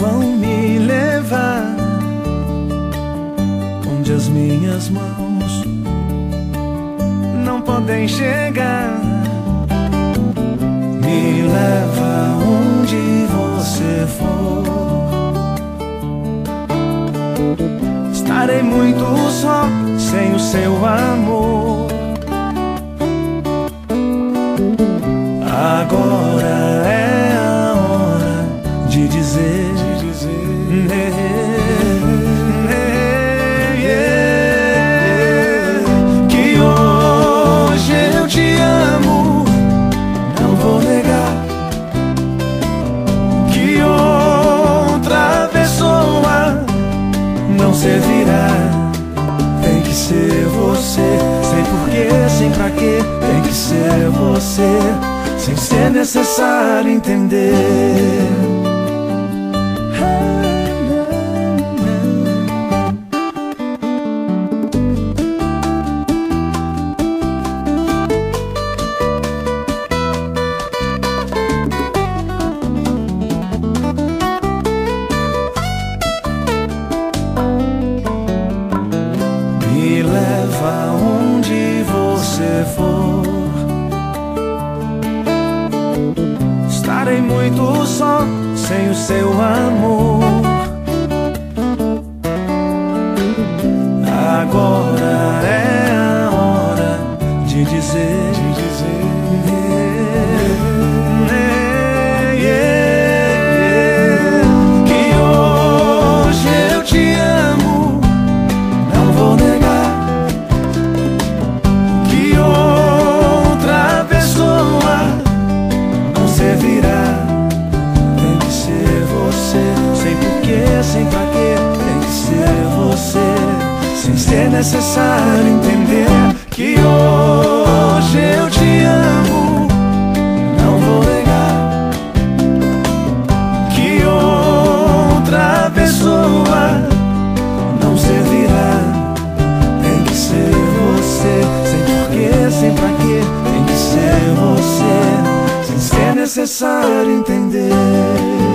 vão me levar onde as minhas mãos não podem chegar. Me leva onde você for. Estarei muito só sem o seu amor. Não servirá. Tem que ser você, sem porquê, sem pra quê, tem que ser você, sem ser necessário entender. Leva onde você for. Estarei muito só sem o seu amor. Agora é a hora de dizer, de dizer. Sem pra quê. Tem que ser você, sem ser necessário entender que hoje eu te amo. Não vou negar que outra pessoa não servirá. Tem que ser você, sem porquê, sem pra quê. Tem que ser você, sem ser necessário entender.